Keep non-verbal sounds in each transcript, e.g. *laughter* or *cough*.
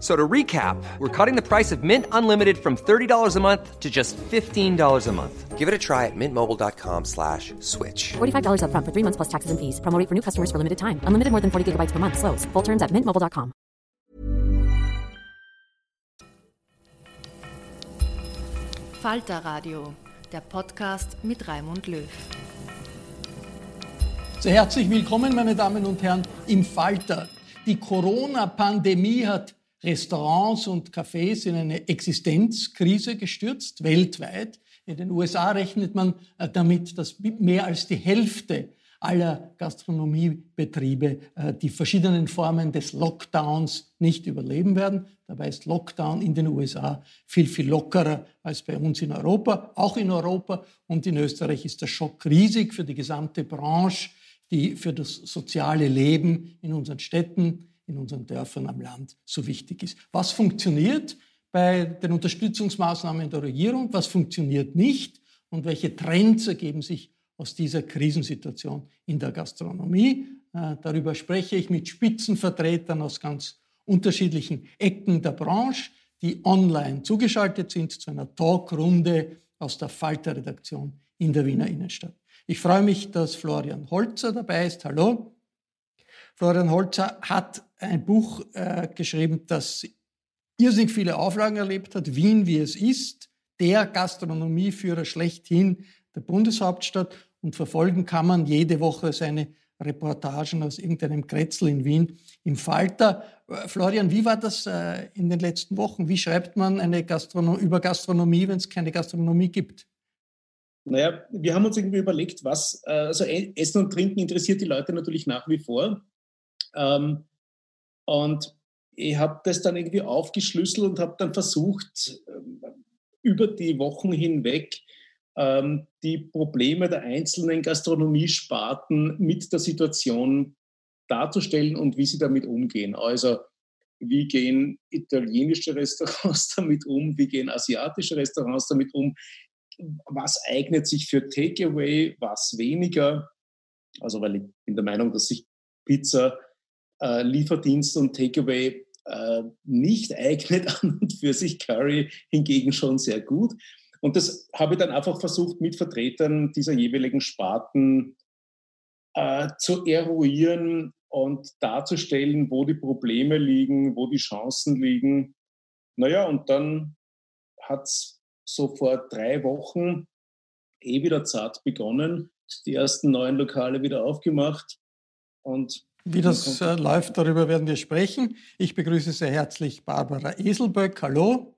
So to recap, we're cutting the price of Mint Unlimited from $30 a month to just $15 a month. Give it a try at mintmobile.com slash switch. $45 up front for three months plus taxes and fees. Promo for new customers for limited time. Unlimited more than 40 gigabytes per month. Slows. Full terms at mintmobile.com. Falter Radio, der Podcast mit Raimund Löw. Sehr herzlich willkommen, meine Damen und Herren, im Falter. Die Corona-Pandemie hat Restaurants und Cafés in eine Existenzkrise gestürzt, weltweit. In den USA rechnet man äh, damit, dass mehr als die Hälfte aller Gastronomiebetriebe äh, die verschiedenen Formen des Lockdowns nicht überleben werden. Dabei ist Lockdown in den USA viel, viel lockerer als bei uns in Europa, auch in Europa. Und in Österreich ist der Schock riesig für die gesamte Branche, die für das soziale Leben in unseren Städten, in unseren Dörfern am Land so wichtig ist. Was funktioniert bei den Unterstützungsmaßnahmen der Regierung, was funktioniert nicht und welche Trends ergeben sich aus dieser Krisensituation in der Gastronomie. Äh, darüber spreche ich mit Spitzenvertretern aus ganz unterschiedlichen Ecken der Branche, die online zugeschaltet sind zu einer Talkrunde aus der Falter-Redaktion in der Wiener Innenstadt. Ich freue mich, dass Florian Holzer dabei ist. Hallo. Florian Holzer hat ein Buch äh, geschrieben, das irrsinnig viele Auflagen erlebt hat. Wien, wie es ist, der Gastronomieführer schlechthin der Bundeshauptstadt. Und verfolgen kann man jede Woche seine Reportagen aus irgendeinem Kretzel in Wien im Falter. Äh, Florian, wie war das äh, in den letzten Wochen? Wie schreibt man eine Gastrono über Gastronomie, wenn es keine Gastronomie gibt? Naja, wir haben uns irgendwie überlegt, was, äh, also e-, Essen und Trinken interessiert die Leute natürlich nach wie vor. Ähm, und ich habe das dann irgendwie aufgeschlüsselt und habe dann versucht, ähm, über die Wochen hinweg ähm, die Probleme der einzelnen Gastronomiesparten mit der Situation darzustellen und wie sie damit umgehen. Also wie gehen italienische Restaurants *laughs* damit um, wie gehen asiatische Restaurants damit um, was eignet sich für Takeaway, was weniger. Also weil ich bin der Meinung, dass sich Pizza äh, Lieferdienst und Takeaway äh, nicht eignet *laughs* an und für sich, Curry hingegen schon sehr gut. Und das habe ich dann einfach versucht, mit Vertretern dieser jeweiligen Sparten äh, zu eruieren und darzustellen, wo die Probleme liegen, wo die Chancen liegen. Naja, und dann hat es so vor drei Wochen eh wieder zart begonnen, die ersten neuen Lokale wieder aufgemacht. Und wie das äh, läuft, darüber werden wir sprechen. Ich begrüße sehr herzlich Barbara Eselböck. Hallo.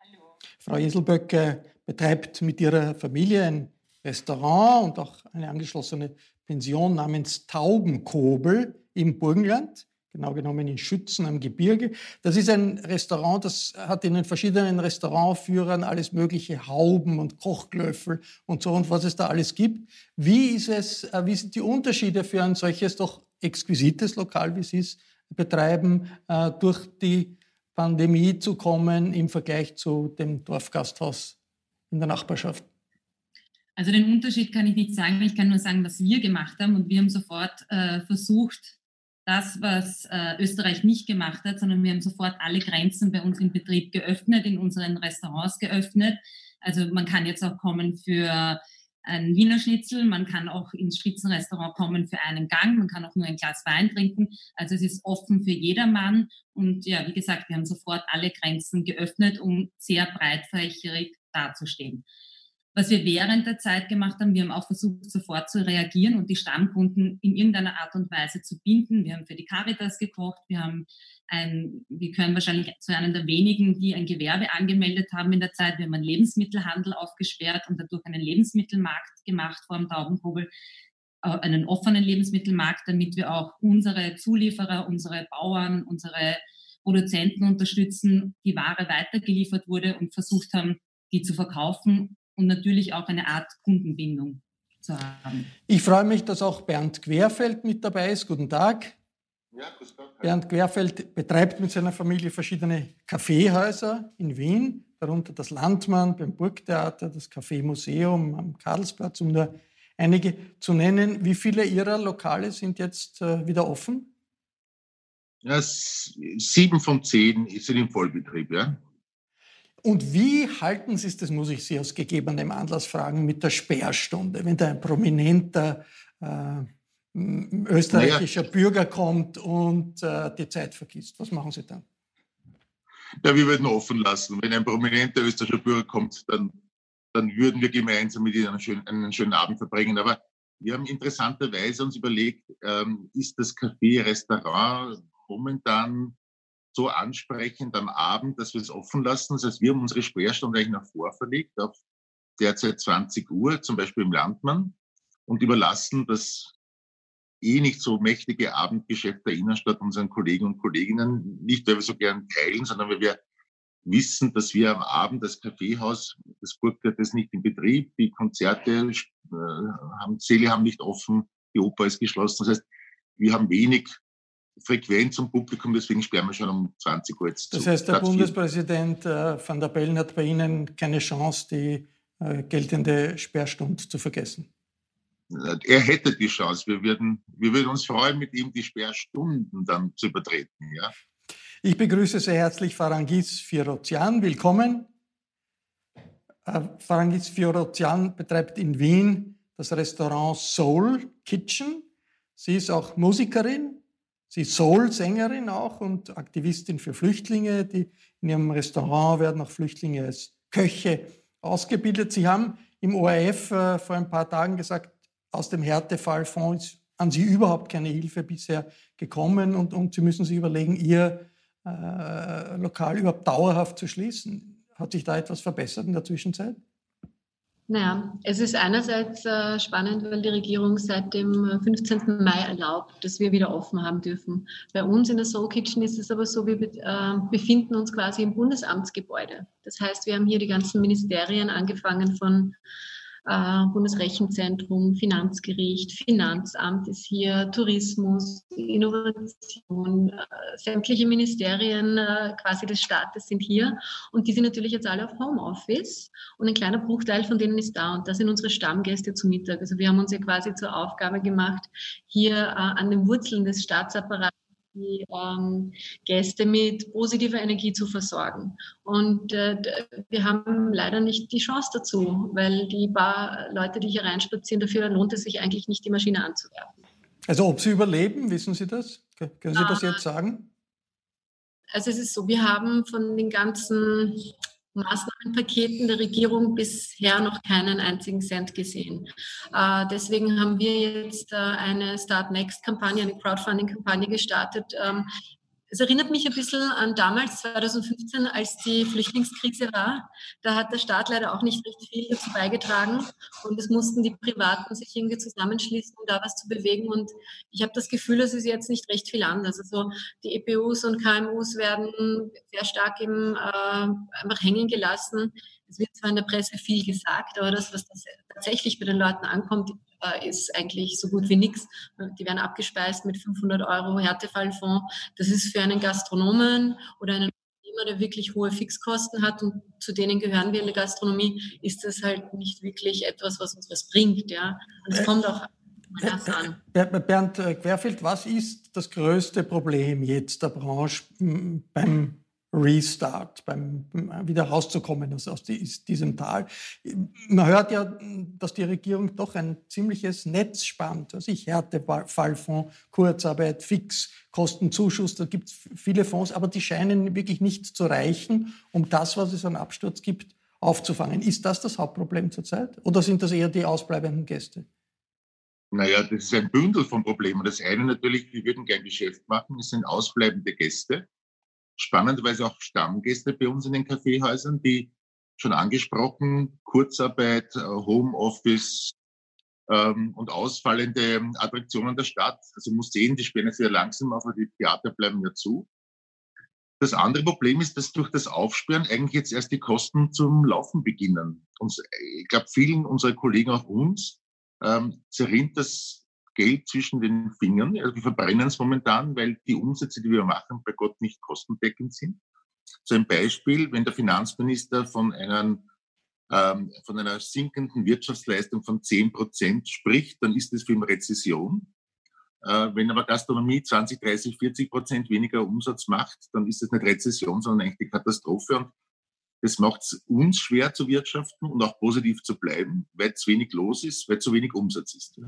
Hallo. Frau Eselböck äh, betreibt mit ihrer Familie ein Restaurant und auch eine angeschlossene Pension namens Taubenkobel im Burgenland, genau genommen in Schützen am Gebirge. Das ist ein Restaurant, das hat in den verschiedenen Restaurantführern alles mögliche Hauben und Kochglöffel und so und was es da alles gibt. Wie ist es, äh, wie sind die Unterschiede für ein solches doch exquisites Lokal, wie Sie es betreiben, äh, durch die Pandemie zu kommen im Vergleich zu dem Dorfgasthaus in der Nachbarschaft? Also den Unterschied kann ich nicht sagen. Ich kann nur sagen, was wir gemacht haben. Und wir haben sofort äh, versucht, das, was äh, Österreich nicht gemacht hat, sondern wir haben sofort alle Grenzen bei uns im Betrieb geöffnet, in unseren Restaurants geöffnet. Also man kann jetzt auch kommen für ein Wiener Schnitzel, man kann auch ins Spitzenrestaurant kommen für einen Gang, man kann auch nur ein Glas Wein trinken. Also es ist offen für jedermann. Und ja, wie gesagt, wir haben sofort alle Grenzen geöffnet, um sehr breitfächerig dazustehen. Was wir während der Zeit gemacht haben, wir haben auch versucht, sofort zu reagieren und die Stammkunden in irgendeiner Art und Weise zu binden. Wir haben für die Caritas gekocht, wir haben ein, wir können wahrscheinlich zu einem der wenigen, die ein Gewerbe angemeldet haben in der Zeit. Wir haben einen Lebensmittelhandel aufgesperrt und dadurch einen Lebensmittelmarkt gemacht vor dem Taubenkobel, äh, einen offenen Lebensmittelmarkt, damit wir auch unsere Zulieferer, unsere Bauern, unsere Produzenten unterstützen, die Ware weitergeliefert wurde und versucht haben, die zu verkaufen und natürlich auch eine Art Kundenbindung zu haben. Ich freue mich, dass auch Bernd Querfeld mit dabei ist. Guten Tag. Ja, grüß Gott. Bernd Querfeld betreibt mit seiner Familie verschiedene Kaffeehäuser in Wien, darunter das Landmann beim Burgtheater, das Kaffeemuseum am Karlsplatz, um nur einige zu nennen. Wie viele Ihrer Lokale sind jetzt äh, wieder offen? Ja, sieben von zehn sind im Vollbetrieb, ja. Und wie halten Sie es, das muss ich Sie aus gegebenem Anlass fragen, mit der Sperrstunde, wenn da ein prominenter äh, österreichischer naja. Bürger kommt und äh, die Zeit vergisst? Was machen Sie dann? Ja, wir würden offen lassen. Wenn ein prominenter österreichischer Bürger kommt, dann, dann würden wir gemeinsam mit ihnen einen schönen, einen schönen Abend verbringen. Aber wir haben interessanterweise uns überlegt, ähm, ist das Café, Restaurant momentan so ansprechend am Abend, dass wir es offen lassen. Das heißt, wir haben unsere Sperrstunde eigentlich nach vorverlegt auf derzeit 20 Uhr, zum Beispiel im Landmann, und überlassen das eh nicht so mächtige Abendgeschäft der Innenstadt unseren Kollegen und Kolleginnen, nicht weil wir so gern teilen, sondern weil wir wissen, dass wir am Abend das Kaffeehaus, das Burgtheater ist nicht in Betrieb, die Konzerte äh, haben, Säle haben nicht offen, die Oper ist geschlossen. Das heißt, wir haben wenig Frequenz zum Publikum, deswegen sperren wir schon um 20 Uhr jetzt Das heißt, der Platz Bundespräsident äh, van der Bellen hat bei Ihnen keine Chance, die äh, geltende Sperrstunde zu vergessen. Er hätte die Chance. Wir würden, wir würden uns freuen, mit ihm die Sperrstunden dann zu übertreten. Ja? Ich begrüße sehr herzlich Farangis Firozian. Willkommen. Äh, Farangis Firozian betreibt in Wien das Restaurant Soul Kitchen. Sie ist auch Musikerin, Sie ist Soul-Sängerin auch und Aktivistin für Flüchtlinge. Die in ihrem Restaurant werden auch Flüchtlinge als Köche ausgebildet. Sie haben im ORF äh, vor ein paar Tagen gesagt, aus dem Härtefallfonds ist an Sie überhaupt keine Hilfe bisher gekommen und, und Sie müssen sich überlegen, Ihr äh, Lokal überhaupt dauerhaft zu schließen. Hat sich da etwas verbessert in der Zwischenzeit? Naja, es ist einerseits äh, spannend, weil die Regierung seit dem 15. Äh, Mai erlaubt, dass wir wieder offen haben dürfen. Bei uns in der Soul Kitchen ist es aber so, wir äh, befinden uns quasi im Bundesamtsgebäude. Das heißt, wir haben hier die ganzen Ministerien angefangen von äh, Bundesrechenzentrum, Finanzgericht, Finanzamt ist hier, Tourismus, Innovation, äh, sämtliche Ministerien äh, quasi des Staates sind hier und die sind natürlich jetzt alle auf Homeoffice und ein kleiner Bruchteil von denen ist da und das sind unsere Stammgäste zum Mittag. Also wir haben uns ja quasi zur Aufgabe gemacht, hier äh, an den Wurzeln des Staatsapparats die ähm, Gäste mit positiver Energie zu versorgen. Und äh, wir haben leider nicht die Chance dazu, weil die paar Leute, die hier reinspazieren, dafür lohnt es sich eigentlich nicht, die Maschine anzuwerfen. Also ob sie überleben, wissen Sie das? Können Sie das ah. jetzt sagen? Also es ist so, wir haben von den ganzen Maßnahmenpaketen der Regierung bisher noch keinen einzigen Cent gesehen. Äh, deswegen haben wir jetzt äh, eine Start Next-Kampagne, eine Crowdfunding-Kampagne gestartet, ähm, es erinnert mich ein bisschen an damals, 2015, als die Flüchtlingskrise war. Da hat der Staat leider auch nicht recht viel dazu beigetragen und es mussten die Privaten sich irgendwie zusammenschließen, um da was zu bewegen. Und ich habe das Gefühl, es ist jetzt nicht recht viel anders. Also die EPUs und KMUs werden sehr stark im, äh, einfach hängen gelassen. Es wird zwar in der Presse viel gesagt, aber das, was das tatsächlich bei den Leuten ankommt, äh, ist eigentlich so gut wie nichts. Die werden abgespeist mit 500 Euro Härtefallfonds. Das ist für einen Gastronomen oder einen Unternehmer, der wirklich hohe Fixkosten hat und zu denen gehören wir in der Gastronomie, ist das halt nicht wirklich etwas, was uns was bringt. Ja? Und es kommt auch an. Bernd Querfeld, was ist das größte Problem jetzt der Branche beim Restart, beim wieder rauszukommen aus, aus diesem Tal. Man hört ja, dass die Regierung doch ein ziemliches Netz spannt. Also ich Härtefallfonds, Kurzarbeit, Fixkostenzuschuss, da gibt es viele Fonds, aber die scheinen wirklich nicht zu reichen, um das, was es an Absturz gibt, aufzufangen. Ist das das Hauptproblem zurzeit? Oder sind das eher die ausbleibenden Gäste? Naja, das ist ein Bündel von Problemen. Das eine natürlich, wir würden gern Geschäft machen, es sind ausbleibende Gäste spannenderweise auch Stammgäste bei uns in den Kaffeehäusern, die schon angesprochen, Kurzarbeit, äh, Homeoffice ähm, und ausfallende Attraktionen der Stadt. Also Museen, die sperren sehr langsam aber die Theater bleiben ja zu. Das andere Problem ist, dass durch das Aufsperren eigentlich jetzt erst die Kosten zum Laufen beginnen. Und ich glaube, vielen unserer Kollegen, auch uns, ähm, zerrinnt das Geld zwischen den Fingern. Also wir verbrennen es momentan, weil die Umsätze, die wir machen, bei Gott nicht kostendeckend sind. So ein Beispiel, wenn der Finanzminister von, einem, ähm, von einer sinkenden Wirtschaftsleistung von 10 Prozent spricht, dann ist das für ihn Rezession. Äh, wenn aber Gastronomie 20, 30, 40 Prozent weniger Umsatz macht, dann ist das nicht Rezession, sondern eigentlich die Katastrophe. Und das macht es uns schwer zu wirtschaften und auch positiv zu bleiben, weil zu wenig los ist, weil zu wenig Umsatz ist.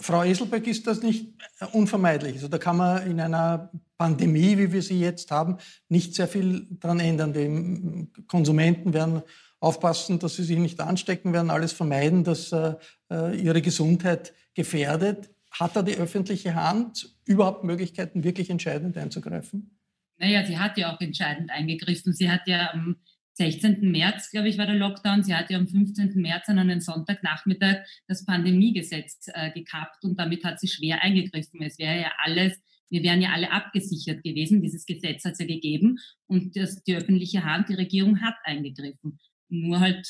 Frau Eselbeck, ist das nicht unvermeidlich? Also da kann man in einer Pandemie, wie wir sie jetzt haben, nicht sehr viel daran ändern. Die Konsumenten werden aufpassen, dass sie sich nicht anstecken, werden alles vermeiden, dass äh, äh, ihre Gesundheit gefährdet. Hat da die öffentliche Hand überhaupt Möglichkeiten, wirklich entscheidend einzugreifen? Naja, sie hat ja auch entscheidend eingegriffen. Sie hat ja am 16. März, glaube ich, war der Lockdown. Sie hat ja am 15. März an einem Sonntagnachmittag das Pandemiegesetz äh, gekappt und damit hat sie schwer eingegriffen. Es wäre ja alles, wir wären ja alle abgesichert gewesen. Dieses Gesetz hat es ja gegeben und das, die öffentliche Hand, die Regierung hat eingegriffen. Nur halt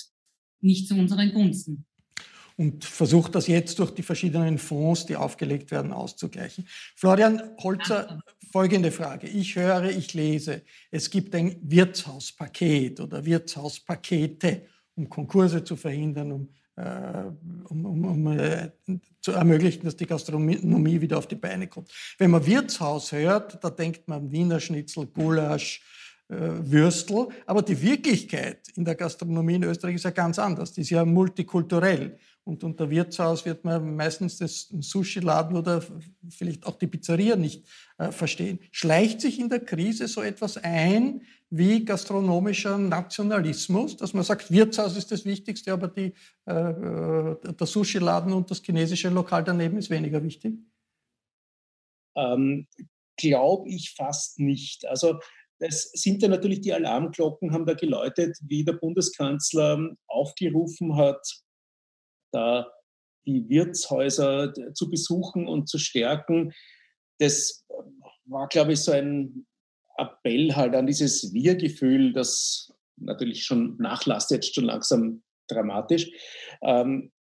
nicht zu unseren Gunsten und versucht das jetzt durch die verschiedenen Fonds, die aufgelegt werden, auszugleichen. Florian Holzer, folgende Frage. Ich höre, ich lese, es gibt ein Wirtshauspaket oder Wirtshauspakete, um Konkurse zu verhindern, um, äh, um, um, um äh, zu ermöglichen, dass die Gastronomie wieder auf die Beine kommt. Wenn man Wirtshaus hört, da denkt man Wiener Schnitzel, Gulasch, Würstel. Aber die Wirklichkeit in der Gastronomie in Österreich ist ja ganz anders. Die ist ja multikulturell. Und unter Wirtshaus wird man meistens das Sushi-Laden oder vielleicht auch die Pizzeria nicht äh, verstehen. Schleicht sich in der Krise so etwas ein wie gastronomischer Nationalismus, dass man sagt, Wirtshaus ist das Wichtigste, aber die, äh, äh der Sushi-Laden und das chinesische Lokal daneben ist weniger wichtig? Ähm, Glaube ich fast nicht. Also es sind ja natürlich die Alarmglocken, haben da geläutet, wie der Bundeskanzler aufgerufen hat, da die Wirtshäuser zu besuchen und zu stärken. Das war, glaube ich, so ein Appell halt an dieses Wir-Gefühl, das natürlich schon nachlasst, jetzt schon langsam dramatisch. Ähm,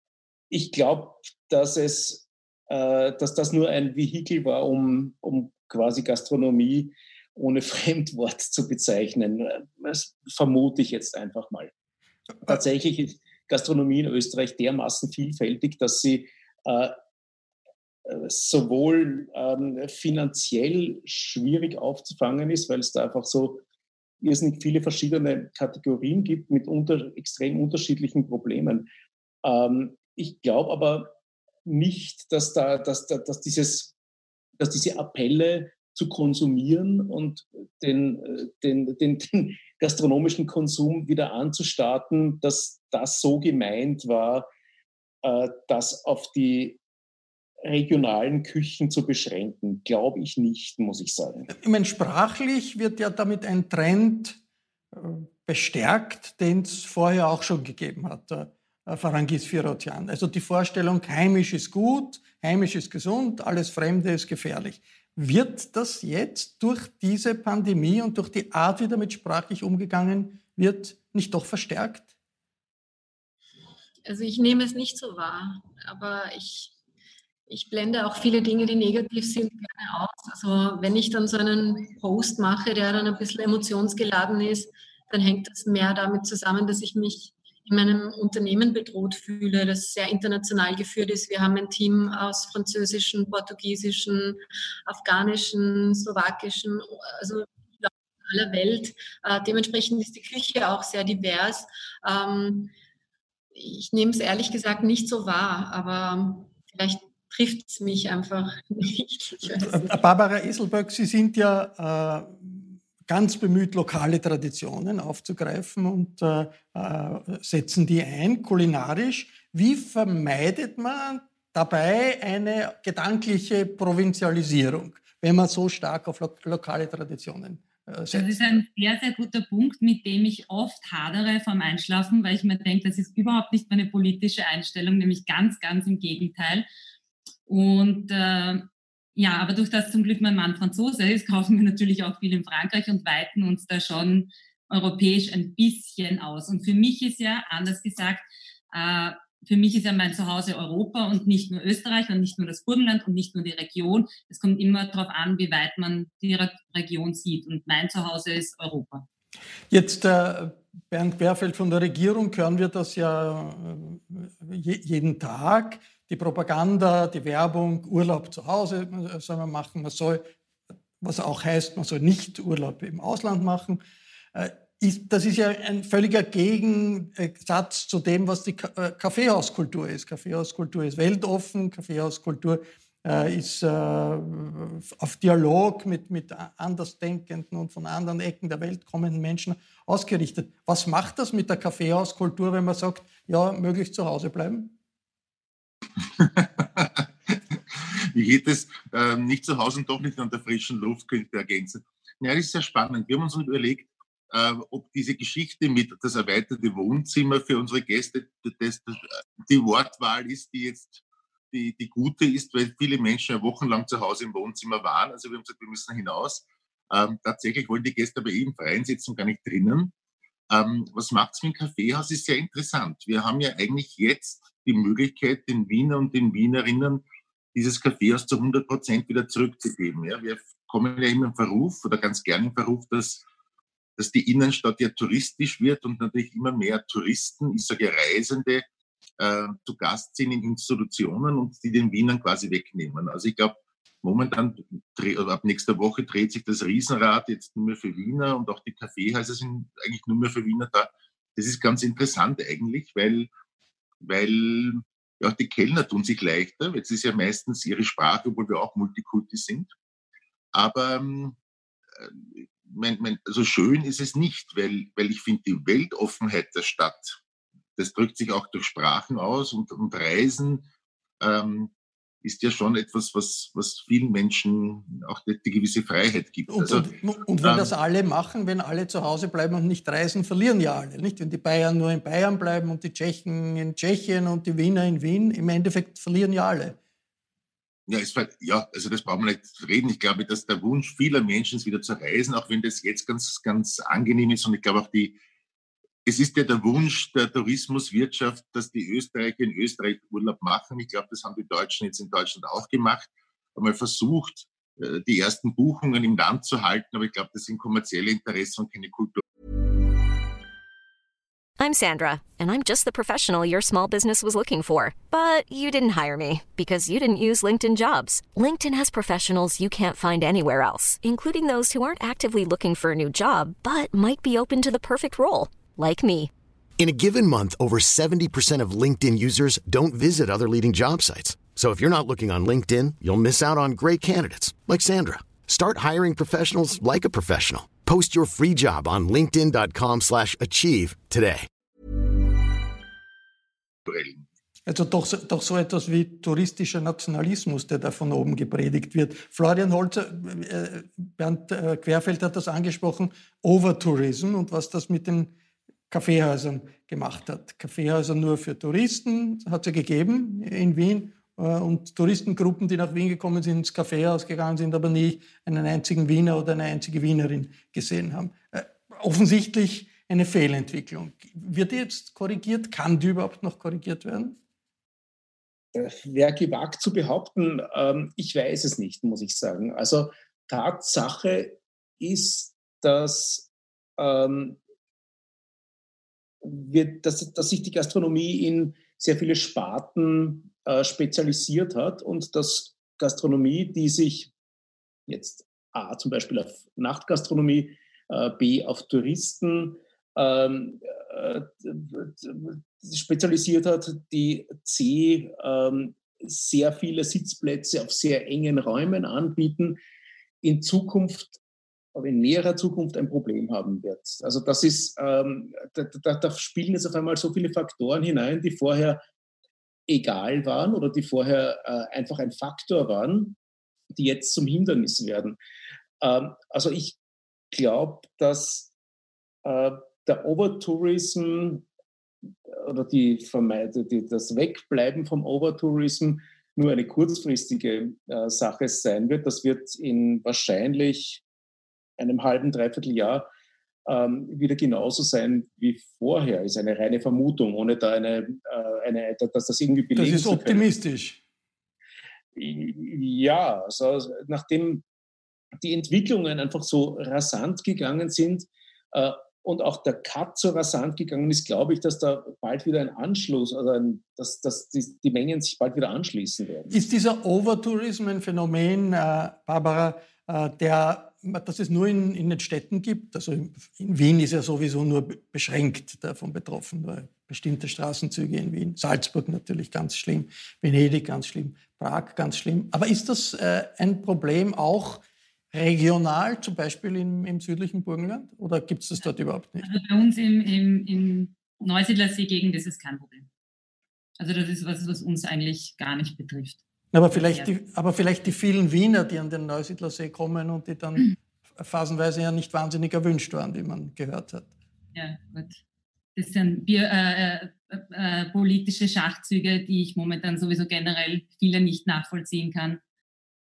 ich glaube, dass es, äh, dass das nur ein Vehikel war, um, um quasi Gastronomie ohne *laughs* Fremdwort zu bezeichnen. Das vermute ich jetzt einfach mal. Tatsächlich ist, Gastronomie in Österreich dermaßen vielfältig, dass sie äh, sowohl ähm, finanziell schwierig aufzufangen ist, weil es da einfach so irrsinnig viele verschiedene Kategorien gibt mit unter, extrem unterschiedlichen Problemen. Ähm, ich glaube aber nicht, dass, da, dass, dass, dieses, dass diese Appelle zu konsumieren und den, den, den, den gastronomischen Konsum wieder anzustarten, dass das so gemeint war, äh, das auf die regionalen Küchen zu beschränken. Glaube ich nicht, muss ich sagen. Ich meine, sprachlich wird ja damit ein Trend äh, bestärkt, den es vorher auch schon gegeben hat. Äh, Farangis Firotian. Also die Vorstellung, heimisch ist gut, heimisch ist gesund, alles Fremde ist gefährlich. Wird das jetzt durch diese Pandemie und durch die Art, wie damit sprachlich umgegangen wird, nicht doch verstärkt? also ich nehme es nicht so wahr, aber ich, ich blende auch viele Dinge, die negativ sind, gerne aus. Also wenn ich dann so einen Post mache, der dann ein bisschen emotionsgeladen ist, dann hängt das mehr damit zusammen, dass ich mich in meinem Unternehmen bedroht fühle, das sehr international geführt ist. Wir haben ein Team aus französischen, portugiesischen, afghanischen, slowakischen, also aller Welt. Äh, dementsprechend ist die Küche auch sehr divers. Ähm, ich nehme es ehrlich gesagt nicht so wahr, aber vielleicht trifft es mich einfach *laughs* nicht. Barbara Eselböck, Sie sind ja äh, ganz bemüht, lokale Traditionen aufzugreifen und äh, äh, setzen die ein, kulinarisch. Wie vermeidet man dabei eine gedankliche Provinzialisierung, wenn man so stark auf lo lokale Traditionen setzt? Das ist ein sehr, sehr guter Punkt, mit dem ich oft hadere vom Einschlafen, weil ich mir denke, das ist überhaupt nicht meine politische Einstellung, nämlich ganz, ganz im Gegenteil. Und äh, ja, aber durch das zum Glück mein Mann Franzose ist, kaufen wir natürlich auch viel in Frankreich und weiten uns da schon europäisch ein bisschen aus. Und für mich ist ja, anders gesagt, äh, für mich ist ja mein Zuhause Europa und nicht nur Österreich und nicht nur das Burgenland und nicht nur die Region. Es kommt immer darauf an, wie weit man die Region sieht. Und mein Zuhause ist Europa. Jetzt, äh, Bernd Querfeld von der Regierung, hören wir das ja äh, jeden Tag die Propaganda, die Werbung, Urlaub zu Hause soll man machen, man soll, was auch heißt, man soll nicht Urlaub im Ausland machen. Äh, das ist ja ein völliger Gegensatz zu dem, was die äh, Kaffeehauskultur ist. Kaffeehauskultur ist weltoffen, Kaffeehauskultur äh, ist auf Dialog mit, mit Andersdenkenden und von anderen Ecken der Welt kommenden Menschen ausgerichtet. Was macht das mit der Kaffeehauskultur, wenn man sagt, ja, möglichst zu Hause bleiben? *laughs* Wie geht es? Ähm, nicht zu Hause und doch nicht an der frischen Luft, könnte ergänzen. Ja, das ist sehr spannend. Wir haben uns überlegt, äh, ob diese Geschichte mit das erweiterte Wohnzimmer für unsere Gäste das, das, die Wortwahl ist, die jetzt die, die gute ist, weil viele Menschen ja wochenlang zu Hause im Wohnzimmer waren. Also wir haben gesagt, wir müssen hinaus. Ähm, tatsächlich wollen die Gäste aber eben freien Sitzen gar nicht drinnen. Ähm, was macht es mit dem Kaffeehaus? Ist sehr interessant. Wir haben ja eigentlich jetzt die Möglichkeit, den Wiener und den Wienerinnen dieses Kaffeehaus zu 100 Prozent wieder zurückzugeben. Ja, wir kommen ja immer im Verruf oder ganz gerne im Verruf, dass, dass die Innenstadt ja touristisch wird und natürlich immer mehr Touristen, ich sage Reisende, äh, zu Gast sind in Institutionen und die den Wienern quasi wegnehmen. Also ich glaube, momentan, ab nächster Woche dreht sich das Riesenrad jetzt nur mehr für Wiener und auch die Kaffeehäuser sind eigentlich nur mehr für Wiener da. Das ist ganz interessant eigentlich, weil weil ja, die Kellner tun sich leichter. Jetzt ist ja meistens ihre Sprache, obwohl wir auch Multikulti sind. Aber ähm, äh, mein, mein, also schön ist es nicht, weil, weil ich finde, die Weltoffenheit der Stadt, das drückt sich auch durch Sprachen aus und, und Reisen. Ähm, ist ja schon etwas, was, was vielen Menschen auch die, gewisse Freiheit gibt. Und, also, und, und wenn ähm, das alle machen, wenn alle zu Hause bleiben und nicht reisen, verlieren ja alle. Nicht? Wenn die Bayern nur in Bayern bleiben und die Tschechen in Tschechien und die Wiener in Wien, im Endeffekt verlieren ja alle. Ja, es, ja, also das brauchen wir nicht reden. Ich glaube, dass der Wunsch vieler Menschen ist, wieder zu reisen, auch wenn das jetzt ganz, ganz angenehm ist. Und ich glaube auch die, es ist ja der Wunsch der Tourismuswirtschaft, dass die Österreicher in Österreich Urlaub machen. Ich glaube, das haben die Deutschen jetzt in Deutschland auch gemacht. Einmal versucht, äh, die ersten Buchungen im Land zu halten, aber ich glaube, das sind kommerzielle Interessen und keine Kultur. I'm Sandra, and I'm just the professional your small business was looking for. But you didn't hire me because you didn't use LinkedIn jobs. LinkedIn has professionals you can't find anywhere else, including those who aren't actively looking for a new job, but might be open to the perfect role like me. In a given month, over 70% of LinkedIn users don't visit other leading job sites. So if you're not looking on LinkedIn, you'll miss out on great candidates like Sandra. Start hiring professionals like a professional. Post your free job on linkedin.com/achieve today. Also doch, doch so etwas wie touristischer Nationalismus, der da von oben gepredigt wird. Florian Holzer, äh, Bernd äh, Querfeld hat das angesprochen, Overtourism und was das mit den Kaffeehäusern gemacht hat. Kaffeehäuser nur für Touristen hat es ja gegeben in Wien äh, und Touristengruppen, die nach Wien gekommen sind, ins Kaffeehaus gegangen sind, aber nie einen einzigen Wiener oder eine einzige Wienerin gesehen haben. Äh, offensichtlich eine Fehlentwicklung. Wird die jetzt korrigiert? Kann die überhaupt noch korrigiert werden? Äh, wer gewagt zu behaupten, ähm, ich weiß es nicht, muss ich sagen. Also Tatsache ist, dass, ähm, wir, dass, dass sich die Gastronomie in sehr viele Sparten äh, spezialisiert hat und dass Gastronomie, die sich jetzt A zum Beispiel auf Nachtgastronomie, äh, B auf Touristen ähm, äh, spezialisiert hat, die C ähm, sehr viele Sitzplätze auf sehr engen Räumen anbieten, in Zukunft, in näherer Zukunft ein Problem haben wird. Also das ist, ähm, da, da, da spielen jetzt auf einmal so viele Faktoren hinein, die vorher egal waren oder die vorher äh, einfach ein Faktor waren, die jetzt zum Hindernis werden. Ähm, also ich glaube, dass äh, der Overtourism oder die Vermeide, die, das Wegbleiben vom Overtourism nur eine kurzfristige äh, Sache sein wird. Das wird in wahrscheinlich einem halben, dreiviertel Jahr ähm, wieder genauso sein wie vorher. Ist eine reine Vermutung, ohne da eine, äh, eine dass das irgendwie belegen Das ist optimistisch. Ja, also nachdem die Entwicklungen einfach so rasant gegangen sind äh, und auch der Cut so rasant gegangen ist, glaube ich, dass da bald wieder ein Anschluss, also ein, dass, dass die, die, Mengen sich bald wieder anschließen werden. Ist dieser Overtourism ein Phänomen, äh, Barbara, äh, der, dass es nur in, in, den Städten gibt? Also in, Wien ist ja sowieso nur beschränkt davon betroffen, weil bestimmte Straßenzüge in Wien, Salzburg natürlich ganz schlimm, Venedig ganz schlimm, Prag ganz schlimm. Aber ist das äh, ein Problem auch regional, zum Beispiel im, im südlichen Burgenland? Oder gibt es das dort überhaupt nicht? Also bei uns im, im, im Neusiedlersee-Gegend ist es kein Problem. Also das ist was, was uns eigentlich gar nicht betrifft. Aber vielleicht, die, aber vielleicht die vielen Wiener, die an den Neusiedlersee kommen und die dann mhm. phasenweise ja nicht wahnsinnig erwünscht waren, wie man gehört hat. Ja, gut. Das sind Bier, äh, äh, äh, politische Schachzüge, die ich momentan sowieso generell viele nicht nachvollziehen kann.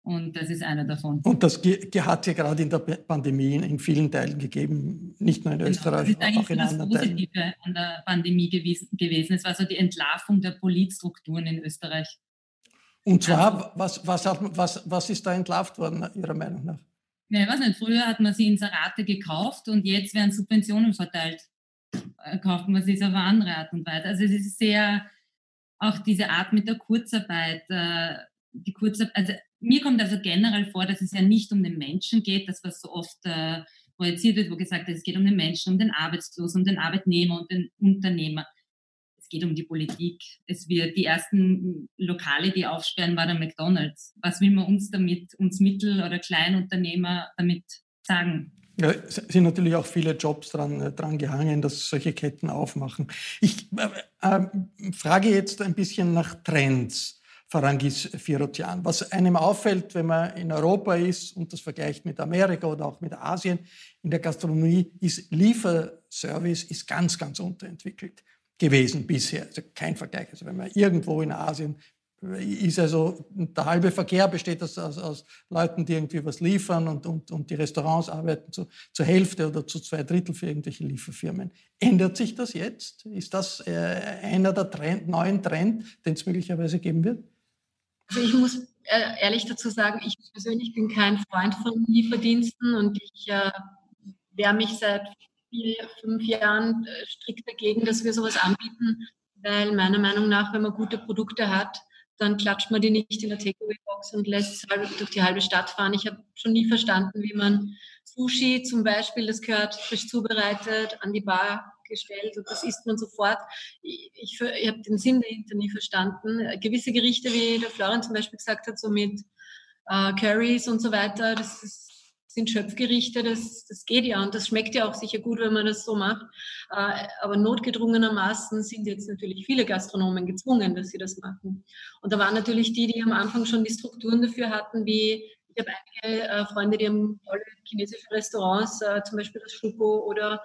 Und das ist einer davon. Und das hat es ja gerade in der Pandemie in vielen Teilen gegeben, nicht nur in genau, Österreich, das ist auch in anderen das Positive Teilen. an der Pandemie gewesen, gewesen. Es war so die Entlarvung der Politstrukturen in Österreich. Und zwar, was, was, was, was ist da entlarvt worden, Ihrer Meinung nach? Ja, ich weiß nicht, früher hat man sie in Sarate gekauft und jetzt werden Subventionen verteilt. Äh, kauft man sie auf eine andere Art und Weise. Also es ist sehr, auch diese Art mit der Kurzarbeit, äh, die Kurzarbeit, also mir kommt also generell vor, dass es ja nicht um den Menschen geht, das was so oft äh, projiziert wird, wo gesagt wird, es geht um den Menschen, um den Arbeitslosen, um den Arbeitnehmer und den Unternehmer. Geht um die Politik. Es wird die ersten Lokale, die aufsperren, war der McDonald's. Was will man uns damit, uns Mittel- oder Kleinunternehmer damit sagen? Ja, es sind natürlich auch viele Jobs dran, äh, dran gehangen, dass solche Ketten aufmachen. Ich äh, äh, frage jetzt ein bisschen nach Trends. Farangis Firotian. Was einem auffällt, wenn man in Europa ist und das vergleicht mit Amerika oder auch mit Asien, in der Gastronomie ist Lieferservice ist ganz, ganz unterentwickelt gewesen bisher. Also kein Vergleich. Also wenn man irgendwo in Asien ist also der halbe Verkehr besteht aus, aus, aus Leuten, die irgendwie was liefern und, und, und die Restaurants arbeiten zu, zur Hälfte oder zu zwei Drittel für irgendwelche Lieferfirmen. Ändert sich das jetzt? Ist das äh, einer der Trend, neuen Trend, den es möglicherweise geben wird? Also ich muss äh, ehrlich dazu sagen, ich persönlich bin kein Freund von Lieferdiensten und ich äh, wehre mich seit vier, fünf Jahren äh, strikt dagegen, dass wir sowas anbieten, weil meiner Meinung nach, wenn man gute Produkte hat, dann klatscht man die nicht in der Takeaway-Box und lässt es durch die halbe Stadt fahren. Ich habe schon nie verstanden, wie man Sushi zum Beispiel, das gehört frisch zubereitet, an die Bar gestellt und das isst man sofort. Ich, ich, ich habe den Sinn dahinter nie verstanden. Gewisse Gerichte, wie der Florian zum Beispiel gesagt hat, so mit äh, Curries und so weiter, das ist, sind Schöpfgerichte, das, das geht ja und das schmeckt ja auch sicher gut, wenn man das so macht. Äh, aber notgedrungenermaßen sind jetzt natürlich viele Gastronomen gezwungen, dass sie das machen. Und da waren natürlich die, die am Anfang schon die Strukturen dafür hatten, wie ich habe einige äh, Freunde, die haben tolle chinesische Restaurants, äh, zum Beispiel das Shuko oder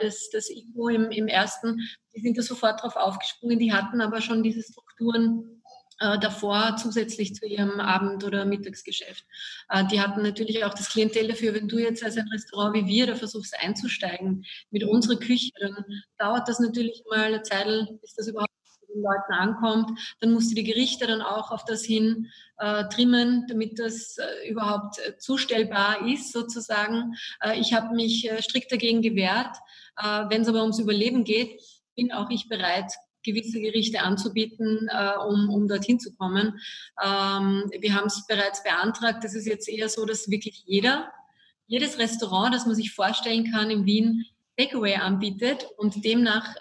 das, das Iko im, im ersten. Die sind da sofort drauf aufgesprungen, die hatten aber schon diese Strukturen äh, davor zusätzlich zu ihrem Abend- oder Mittagsgeschäft. Äh, die hatten natürlich auch das Klientel dafür, wenn du jetzt als ein Restaurant wie wir da versuchst einzusteigen mit unserer Küche, dann dauert das natürlich mal eine Zeit, bis das überhaupt den Leuten ankommt. Dann musst du die Gerichte dann auch auf das hin äh, trimmen, damit das äh, überhaupt äh, zustellbar ist sozusagen. Äh, ich habe mich äh, strikt dagegen gewehrt. Äh, Wenn es aber ums Überleben geht, bin auch ich bereit, gewisse Gerichte anzubieten, um, um dorthin zu kommen. Ähm, wir haben es bereits beantragt. Das ist jetzt eher so, dass wirklich jeder, jedes Restaurant, das man sich vorstellen kann in Wien, Takeaway anbietet und demnach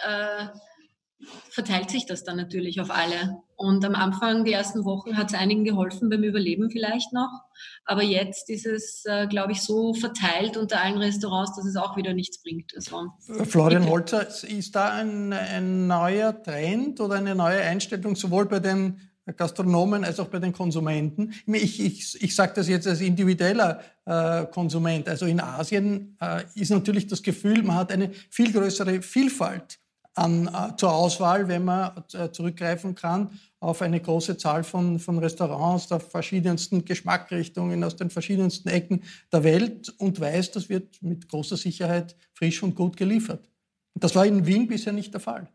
verteilt sich das dann natürlich auf alle. Und am Anfang, die ersten Wochen, hat es einigen geholfen beim Überleben vielleicht noch. Aber jetzt ist es, äh, glaube ich, so verteilt unter allen Restaurants, dass es auch wieder nichts bringt. Also, Florian Holzer, ist da ein, ein neuer Trend oder eine neue Einstellung sowohl bei den Gastronomen als auch bei den Konsumenten. Ich, ich, ich sage das jetzt als individueller äh, Konsument. Also in Asien äh, ist natürlich das Gefühl, man hat eine viel größere Vielfalt an, äh, zur Auswahl, wenn man äh, zurückgreifen kann auf eine große Zahl von, von Restaurants der verschiedensten Geschmackrichtungen aus den verschiedensten Ecken der Welt und weiß, das wird mit großer Sicherheit frisch und gut geliefert. Das war in Wien bisher nicht der Fall.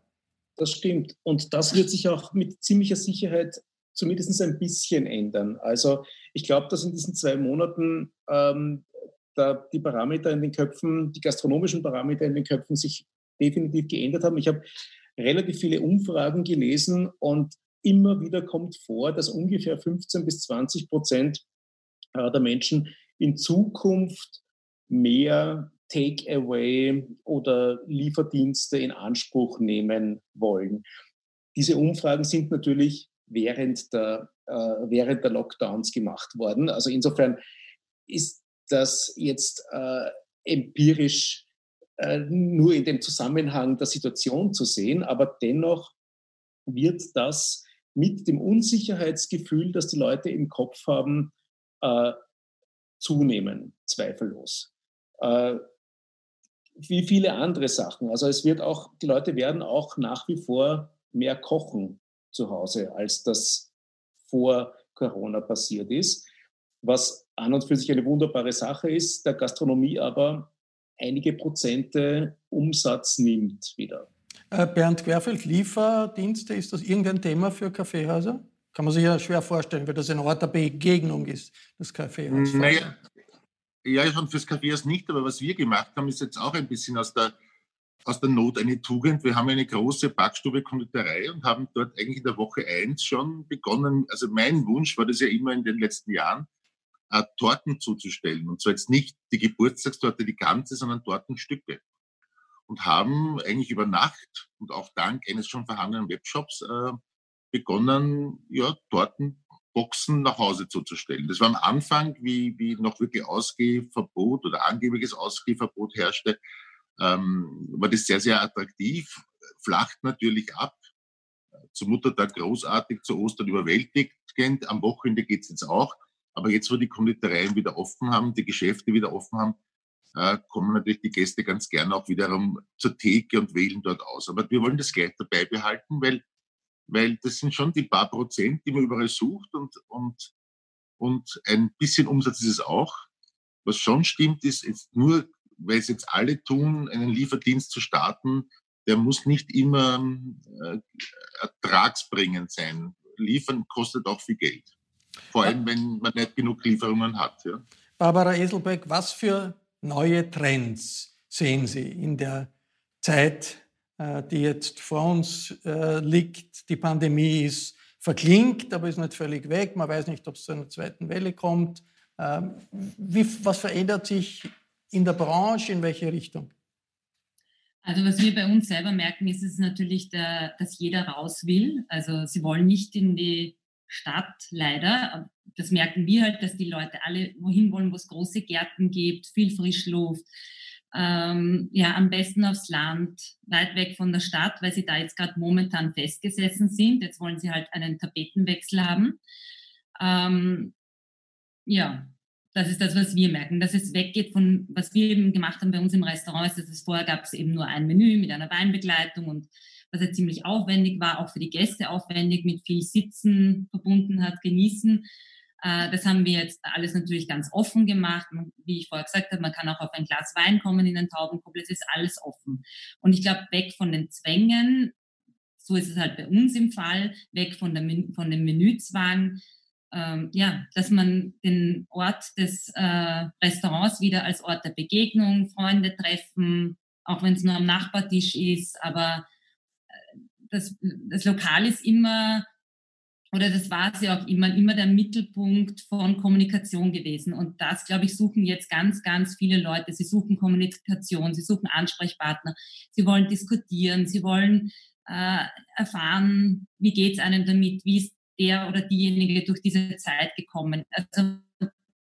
Das stimmt. Und das wird sich auch mit ziemlicher Sicherheit zumindest ein bisschen ändern. Also ich glaube, dass in diesen zwei Monaten ähm, die Parameter in den Köpfen, die gastronomischen Parameter in den Köpfen sich definitiv geändert haben. Ich habe relativ viele Umfragen gelesen und immer wieder kommt vor, dass ungefähr 15 bis 20 Prozent äh, der Menschen in Zukunft mehr Takeaway oder Lieferdienste in Anspruch nehmen wollen. Diese Umfragen sind natürlich während der, äh, während der Lockdowns gemacht worden. Also insofern ist das jetzt äh, empirisch nur in dem Zusammenhang der Situation zu sehen, aber dennoch wird das mit dem Unsicherheitsgefühl, das die Leute im Kopf haben, äh, zunehmen, zweifellos. Äh, wie viele andere Sachen. Also es wird auch, die Leute werden auch nach wie vor mehr kochen zu Hause, als das vor Corona passiert ist. Was an und für sich eine wunderbare Sache ist, der Gastronomie aber einige Prozente Umsatz nimmt wieder. Äh, Bernd Querfeld, Lieferdienste, ist das irgendein Thema für Kaffeehäuser? Kann man sich ja schwer vorstellen, weil das ein Ort der Begegnung ist, das Kaffeehaus. Naja, ja, schon fürs Kaffeehaus nicht, aber was wir gemacht haben, ist jetzt auch ein bisschen aus der, aus der Not eine Tugend. Wir haben eine große Backstube-Konditorei und haben dort eigentlich in der Woche eins schon begonnen. Also mein Wunsch war das ja immer in den letzten Jahren, äh, Torten zuzustellen. Und zwar jetzt nicht die Geburtstagstorte, die ganze, sondern Tortenstücke. Und haben eigentlich über Nacht und auch dank eines schon vorhandenen Webshops äh, begonnen, ja, Tortenboxen nach Hause zuzustellen. Das war am Anfang, wie, wie noch wirklich Ausgehverbot oder angebliches Ausgehverbot herrschte, ähm, war das sehr, sehr attraktiv, flacht natürlich ab. Zum Muttertag großartig, zu Ostern überwältigend. Am Wochenende geht's jetzt auch. Aber jetzt, wo die Konditoreien wieder offen haben, die Geschäfte wieder offen haben, äh, kommen natürlich die Gäste ganz gerne auch wiederum zur Theke und wählen dort aus. Aber wir wollen das gleich dabei behalten, weil, weil das sind schon die paar Prozent, die man überall sucht und, und, und ein bisschen Umsatz ist es auch. Was schon stimmt, ist jetzt nur, weil es jetzt alle tun, einen Lieferdienst zu starten, der muss nicht immer äh, ertragsbringend sein. Liefern kostet auch viel Geld. Vor allem, wenn man nicht genug Lieferungen hat. Ja. Barbara Eselbeck, was für neue Trends sehen Sie in der Zeit, äh, die jetzt vor uns äh, liegt? Die Pandemie ist verklingt, aber ist nicht völlig weg. Man weiß nicht, ob es zu einer zweiten Welle kommt. Ähm, wie, was verändert sich in der Branche? In welche Richtung? Also was wir bei uns selber merken, ist es natürlich, der, dass jeder raus will. Also sie wollen nicht in die Stadt, leider. Das merken wir halt, dass die Leute alle wohin wollen, wo es große Gärten gibt, viel Frischluft. Ähm, ja, am besten aufs Land, weit weg von der Stadt, weil sie da jetzt gerade momentan festgesessen sind. Jetzt wollen sie halt einen Tapetenwechsel haben. Ähm, ja, das ist das, was wir merken, dass es weggeht von, was wir eben gemacht haben bei uns im Restaurant, ist, dass es vorher gab es eben nur ein Menü mit einer Weinbegleitung und was ja ziemlich aufwendig war, auch für die Gäste aufwendig, mit viel Sitzen verbunden hat, genießen. Äh, das haben wir jetzt alles natürlich ganz offen gemacht. Wie ich vorher gesagt habe, man kann auch auf ein Glas Wein kommen in den Taubenkuppel. Es ist alles offen. Und ich glaube, weg von den Zwängen, so ist es halt bei uns im Fall, weg von, der, von dem Menüzwang, ähm, ja, dass man den Ort des äh, Restaurants wieder als Ort der Begegnung, Freunde treffen, auch wenn es nur am Nachbartisch ist, aber das, das Lokal ist immer, oder das war ja auch immer, immer der Mittelpunkt von Kommunikation gewesen. Und das, glaube ich, suchen jetzt ganz, ganz viele Leute. Sie suchen Kommunikation, sie suchen Ansprechpartner, sie wollen diskutieren, sie wollen äh, erfahren, wie geht es einem damit, wie ist der oder diejenige durch diese Zeit gekommen. Also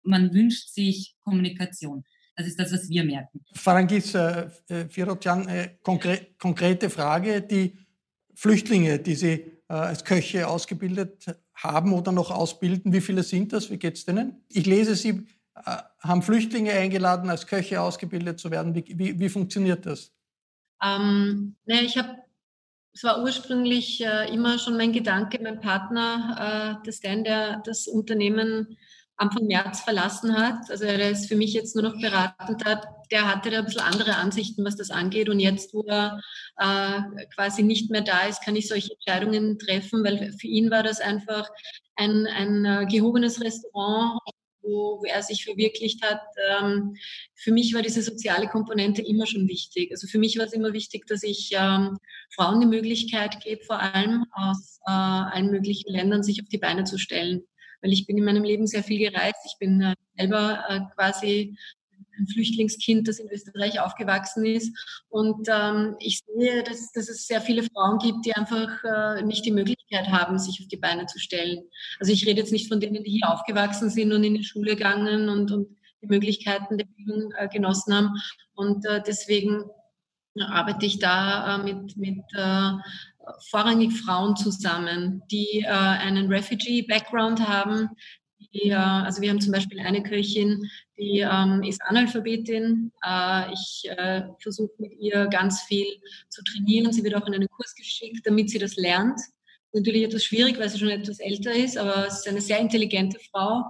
man wünscht sich Kommunikation. Das ist das, was wir merken. Farangis äh, äh Firotjan, äh, konkre konkrete Frage. Die Flüchtlinge, die Sie äh, als Köche ausgebildet haben oder noch ausbilden, wie viele sind das? Wie geht es denen? Ich lese, Sie äh, haben Flüchtlinge eingeladen, als Köche ausgebildet zu werden. Wie, wie, wie funktioniert das? Ähm, ne, ich habe es war ursprünglich äh, immer schon mein Gedanke, mein Partner, äh, der Stan, der das Unternehmen Anfang März verlassen hat. Also er ist für mich jetzt nur noch beratend da. Der hatte da ein bisschen andere Ansichten, was das angeht. Und jetzt, wo er äh, quasi nicht mehr da ist, kann ich solche Entscheidungen treffen, weil für ihn war das einfach ein, ein äh, gehobenes Restaurant wo, wo er sich verwirklicht hat. Ähm, für mich war diese soziale Komponente immer schon wichtig. Also für mich war es immer wichtig, dass ich ähm, Frauen die Möglichkeit gebe, vor allem aus äh, allen möglichen Ländern sich auf die Beine zu stellen. Weil ich bin in meinem Leben sehr viel gereist. Ich bin äh, selber äh, quasi ein Flüchtlingskind, das in Österreich aufgewachsen ist. Und ähm, ich sehe, dass, dass, es sehr viele Frauen gibt, die einfach äh, nicht die Möglichkeit haben, sich auf die Beine zu stellen. Also ich rede jetzt nicht von denen, die hier aufgewachsen sind und in die Schule gegangen und, und die Möglichkeiten der Bildung äh, genossen haben. Und äh, deswegen arbeite ich da äh, mit, mit äh, vorrangig Frauen zusammen, die äh, einen Refugee-Background haben, die, äh, also wir haben zum Beispiel eine Köchin, die ähm, ist Analphabetin. Äh, ich äh, versuche mit ihr ganz viel zu trainieren. Sie wird auch in einen Kurs geschickt, damit sie das lernt. Natürlich etwas schwierig, weil sie schon etwas älter ist, aber es ist eine sehr intelligente Frau,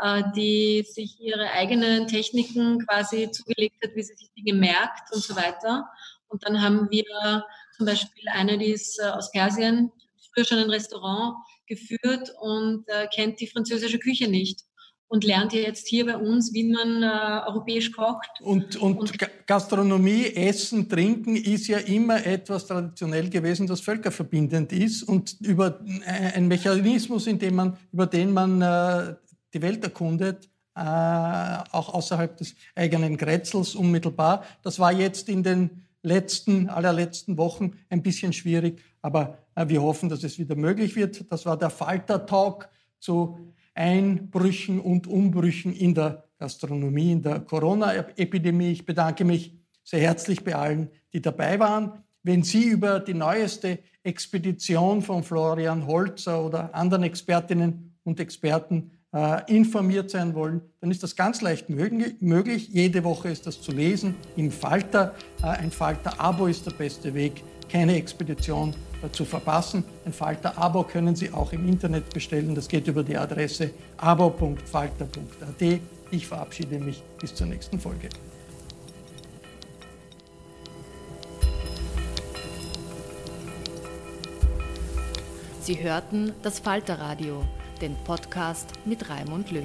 äh, die sich ihre eigenen Techniken quasi zugelegt hat, wie sie sich Dinge merkt und so weiter. Und dann haben wir zum Beispiel eine, die ist äh, aus Persien, früher schon ein Restaurant geführt und äh, kennt die französische Küche nicht und lernt jetzt hier bei uns, wie man äh, europäisch kocht. Und, und, und, Gastronomie, Essen, Trinken ist ja immer etwas traditionell gewesen, das völkerverbindend ist und über äh, ein Mechanismus, in dem man, über den man äh, die Welt erkundet, äh, auch außerhalb des eigenen Grätzels unmittelbar. Das war jetzt in den letzten, allerletzten Wochen ein bisschen schwierig, aber äh, wir hoffen, dass es wieder möglich wird. Das war der Falter-Talk zu Einbrüchen und Umbrüchen in der Gastronomie, in der Corona-Epidemie. Ich bedanke mich sehr herzlich bei allen, die dabei waren. Wenn Sie über die neueste Expedition von Florian Holzer oder anderen Expertinnen und Experten äh, informiert sein wollen, dann ist das ganz leicht möglich. Jede Woche ist das zu lesen im Falter. Äh, ein Falter-Abo ist der beste Weg, keine Expedition zu verpassen. Ein Falter-Abo können Sie auch im Internet bestellen. Das geht über die Adresse abo.falter.at. Ich verabschiede mich bis zur nächsten Folge. Sie hörten das Falterradio den Podcast mit Raimund Löw.